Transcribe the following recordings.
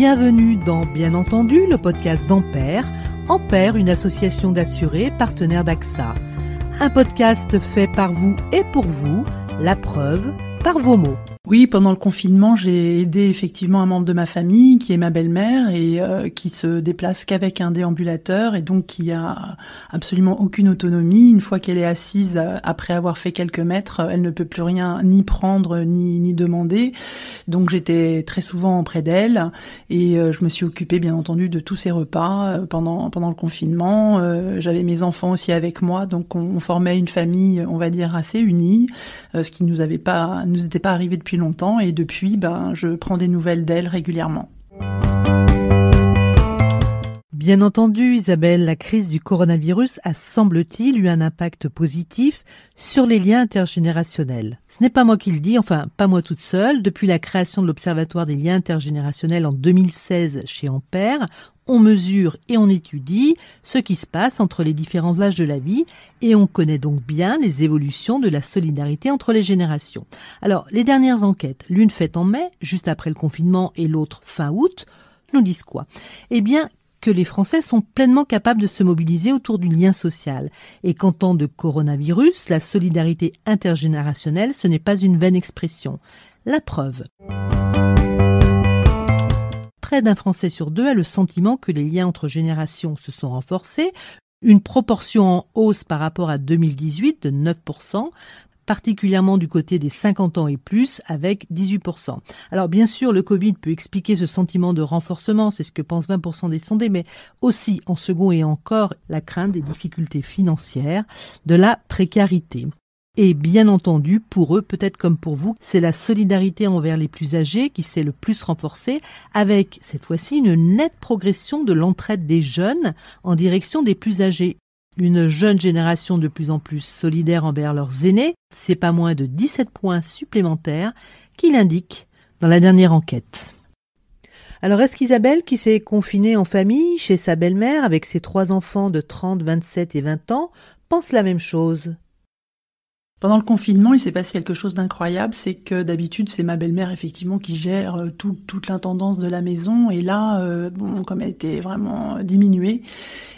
Bienvenue dans Bien entendu, le podcast d'Ampère. Ampère, une association d'assurés partenaire d'AXA. Un podcast fait par vous et pour vous, la preuve par vos mots. Oui, pendant le confinement, j'ai aidé effectivement un membre de ma famille qui est ma belle-mère et euh, qui se déplace qu'avec un déambulateur et donc qui a absolument aucune autonomie. Une fois qu'elle est assise euh, après avoir fait quelques mètres, euh, elle ne peut plus rien ni prendre ni, demander. Donc j'étais très souvent auprès d'elle et je me suis occupée bien entendu de tous ses repas pendant pendant le confinement. J'avais mes enfants aussi avec moi, donc on, formait une famille, on va dire assez unie, ce qui nous avait pas nous était pas arrivé depuis longtemps et depuis, ben, je prends des nouvelles d'elle régulièrement. Bien entendu, Isabelle, la crise du coronavirus a, semble-t-il, eu un impact positif sur les liens intergénérationnels. Ce n'est pas moi qui le dis, enfin pas moi toute seule. Depuis la création de l'Observatoire des liens intergénérationnels en 2016 chez Ampère, on mesure et on étudie ce qui se passe entre les différents âges de la vie et on connaît donc bien les évolutions de la solidarité entre les générations. Alors, les dernières enquêtes, l'une faite en mai, juste après le confinement, et l'autre fin août, nous disent quoi? Eh bien, que les Français sont pleinement capables de se mobiliser autour du lien social et qu'en temps de coronavirus, la solidarité intergénérationnelle, ce n'est pas une vaine expression. La preuve. Près d'un Français sur deux a le sentiment que les liens entre générations se sont renforcés, une proportion en hausse par rapport à 2018 de 9%, particulièrement du côté des 50 ans et plus, avec 18%. Alors bien sûr, le Covid peut expliquer ce sentiment de renforcement, c'est ce que pensent 20% des sondés, mais aussi en second et encore la crainte des difficultés financières, de la précarité. Et bien entendu, pour eux, peut-être comme pour vous, c'est la solidarité envers les plus âgés qui s'est le plus renforcée, avec cette fois-ci une nette progression de l'entraide des jeunes en direction des plus âgés une jeune génération de plus en plus solidaire envers leurs aînés, c'est pas moins de 17 points supplémentaires qu'il indique dans la dernière enquête. Alors est-ce qu'Isabelle, qui s'est confinée en famille chez sa belle-mère avec ses trois enfants de 30, 27 et 20 ans, pense la même chose? Pendant le confinement, il s'est passé quelque chose d'incroyable, c'est que d'habitude c'est ma belle-mère effectivement qui gère euh, toute l'intendance de la maison, et là, euh, bon, comme elle était vraiment diminuée,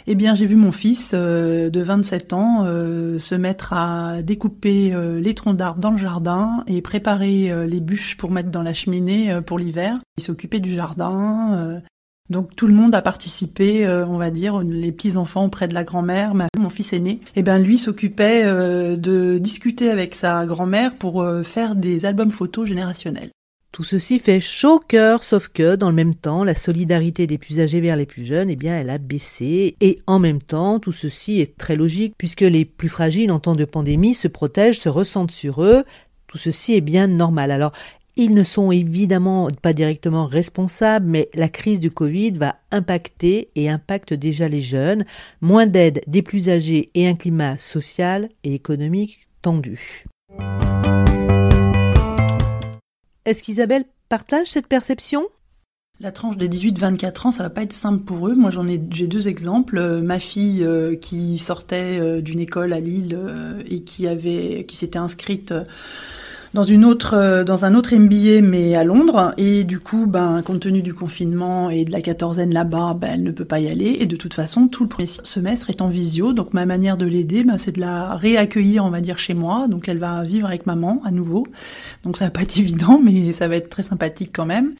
eh bien j'ai vu mon fils euh, de 27 ans se mettre à découper les troncs d'arbres dans le jardin et préparer les bûches pour mettre dans la cheminée pour l'hiver. Il s'occupait du jardin, donc tout le monde a participé, euh, on va dire, les petits enfants auprès de la grand-mère. Mon fils aîné, et eh ben lui s'occupait euh, de discuter avec sa grand-mère pour euh, faire des albums photos générationnels. Tout ceci fait chaud cœur, sauf que dans le même temps, la solidarité des plus âgés vers les plus jeunes, eh bien, elle a baissé. Et en même temps, tout ceci est très logique puisque les plus fragiles en temps de pandémie se protègent, se ressentent sur eux. Tout ceci est bien normal. Alors, ils ne sont évidemment pas directement responsables, mais la crise du Covid va impacter et impacte déjà les jeunes, moins d'aide des plus âgés et un climat social et économique tendu. Est-ce qu'Isabelle partage cette perception? La tranche des 18-24 ans, ça va pas être simple pour eux. Moi, j'en ai, j'ai deux exemples. Euh, ma fille euh, qui sortait euh, d'une école à Lille et qui avait, qui s'était inscrite dans une autre, euh, dans un autre MBA mais à Londres. Et du coup, ben, compte tenu du confinement et de la quatorzaine là-bas, ben, elle ne peut pas y aller. Et de toute façon, tout le premier semestre est en visio. Donc ma manière de l'aider, ben, c'est de la réaccueillir, on va dire, chez moi. Donc elle va vivre avec maman à nouveau. Donc ça va pas être évident, mais ça va être très sympathique quand même.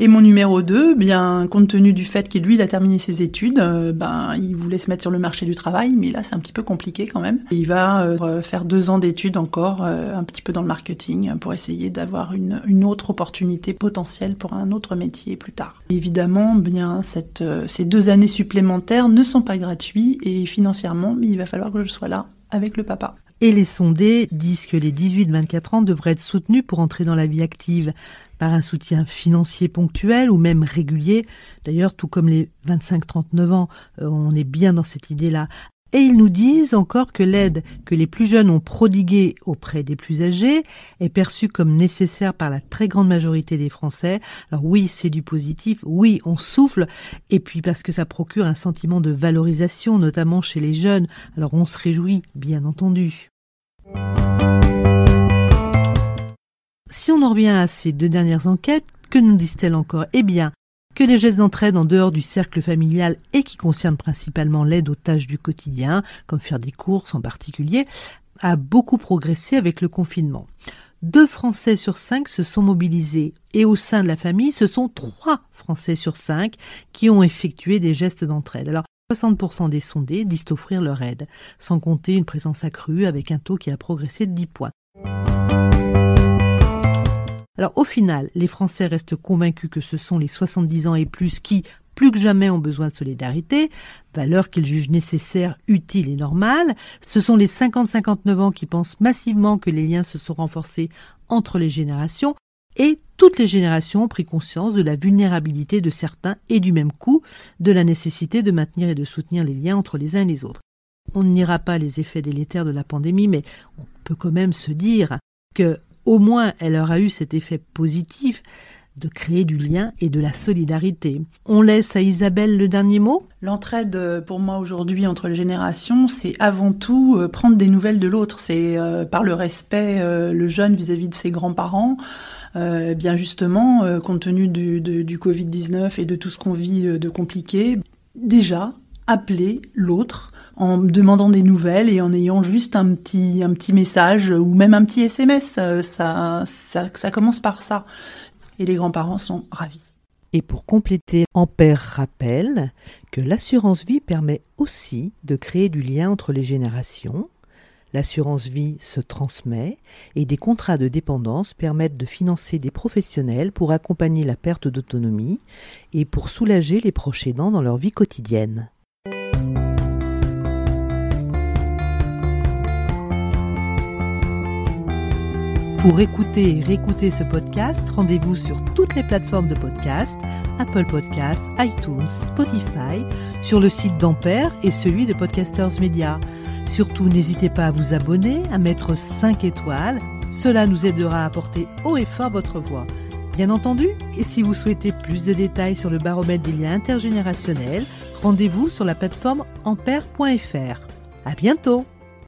Et mon numéro 2, bien, compte tenu du fait qu'il lui, a terminé ses études, euh, ben, il voulait se mettre sur le marché du travail, mais là, c'est un petit peu compliqué quand même. Et il va euh, faire deux ans d'études encore, euh, un petit peu dans le marketing, pour essayer d'avoir une, autre opportunité potentielle pour un autre métier plus tard. évidemment, bien, ces deux années supplémentaires ne sont pas gratuits et financièrement, il va falloir que je sois là avec le papa. Et les sondés disent que les 18-24 ans devraient être soutenus pour entrer dans la vie active par un soutien financier ponctuel ou même régulier. D'ailleurs, tout comme les 25-39 ans, euh, on est bien dans cette idée-là. Et ils nous disent encore que l'aide que les plus jeunes ont prodiguée auprès des plus âgés est perçue comme nécessaire par la très grande majorité des Français. Alors oui, c'est du positif, oui, on souffle, et puis parce que ça procure un sentiment de valorisation, notamment chez les jeunes. Alors on se réjouit, bien entendu. si on en revient à ces deux dernières enquêtes, que nous disent-elles encore? Eh bien, que les gestes d'entraide en dehors du cercle familial et qui concernent principalement l'aide aux tâches du quotidien, comme faire des courses en particulier, a beaucoup progressé avec le confinement. Deux Français sur cinq se sont mobilisés et au sein de la famille, ce sont trois Français sur cinq qui ont effectué des gestes d'entraide. Alors, 60% des sondés disent offrir leur aide, sans compter une présence accrue avec un taux qui a progressé de 10 points. Alors au final, les Français restent convaincus que ce sont les 70 ans et plus qui, plus que jamais, ont besoin de solidarité, valeur qu'ils jugent nécessaire, utile et normale. Ce sont les 50-59 ans qui pensent massivement que les liens se sont renforcés entre les générations et toutes les générations ont pris conscience de la vulnérabilité de certains et du même coup de la nécessité de maintenir et de soutenir les liens entre les uns et les autres. On n'ira pas les effets délétères de la pandémie, mais on peut quand même se dire que au moins elle aura eu cet effet positif de créer du lien et de la solidarité. On laisse à Isabelle le dernier mot? L'entraide euh, pour moi aujourd'hui entre les générations, c'est avant tout euh, prendre des nouvelles de l'autre. C'est euh, par le respect, le jeune vis-à-vis de ses grands-parents. bien justement, compte tenu du, du Covid-19 et de tout ce qu'on vit de compliqué, déjà appeler l'autre en demandant des nouvelles et en ayant juste un petit, un petit message ou même un petit SMS. Ça, ça, ça commence par ça et les grands-parents sont ravis. Et pour compléter, Ampère rappelle que l'assurance vie permet aussi de créer du lien entre les générations. L'assurance vie se transmet et des contrats de dépendance permettent de financer des professionnels pour accompagner la perte d'autonomie et pour soulager les proches aidants dans leur vie quotidienne. Pour écouter et réécouter ce podcast, rendez-vous sur toutes les plateformes de podcast, Apple Podcasts, iTunes, Spotify, sur le site d'Ampère et celui de Podcasters Media. Surtout, n'hésitez pas à vous abonner, à mettre 5 étoiles. Cela nous aidera à porter haut et fort votre voix. Bien entendu, et si vous souhaitez plus de détails sur le baromètre des liens intergénérationnels, rendez-vous sur la plateforme ampère.fr. À bientôt!